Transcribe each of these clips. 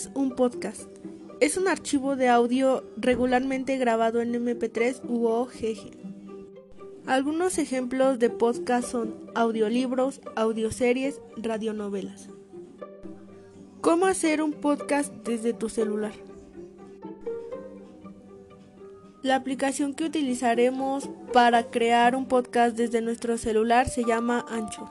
es un podcast? Es un archivo de audio regularmente grabado en MP3 u OGG. Algunos ejemplos de podcast son audiolibros, audioseries, radionovelas. ¿Cómo hacer un podcast desde tu celular? La aplicación que utilizaremos para crear un podcast desde nuestro celular se llama Ancho.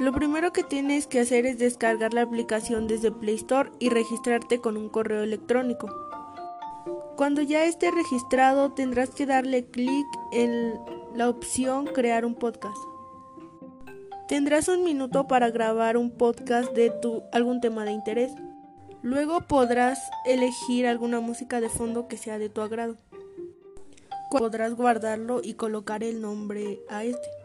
Lo primero que tienes que hacer es descargar la aplicación desde Play Store y registrarte con un correo electrónico. Cuando ya esté registrado tendrás que darle clic en la opción Crear un podcast. Tendrás un minuto para grabar un podcast de tu algún tema de interés. Luego podrás elegir alguna música de fondo que sea de tu agrado. Podrás guardarlo y colocar el nombre a este.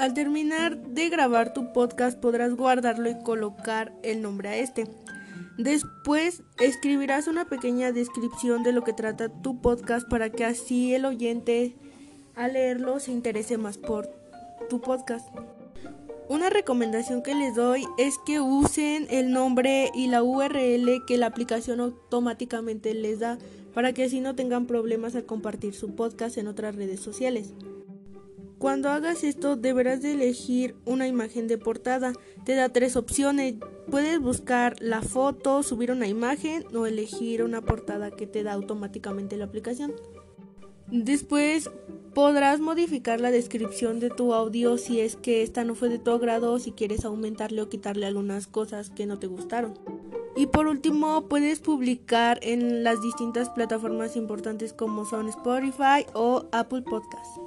Al terminar de grabar tu podcast podrás guardarlo y colocar el nombre a este. Después escribirás una pequeña descripción de lo que trata tu podcast para que así el oyente al leerlo se interese más por tu podcast. Una recomendación que les doy es que usen el nombre y la URL que la aplicación automáticamente les da para que así no tengan problemas al compartir su podcast en otras redes sociales. Cuando hagas esto deberás de elegir una imagen de portada. Te da tres opciones. Puedes buscar la foto, subir una imagen o elegir una portada que te da automáticamente la aplicación. Después podrás modificar la descripción de tu audio si es que esta no fue de tu agrado o si quieres aumentarle o quitarle algunas cosas que no te gustaron. Y por último, puedes publicar en las distintas plataformas importantes como son Spotify o Apple Podcasts.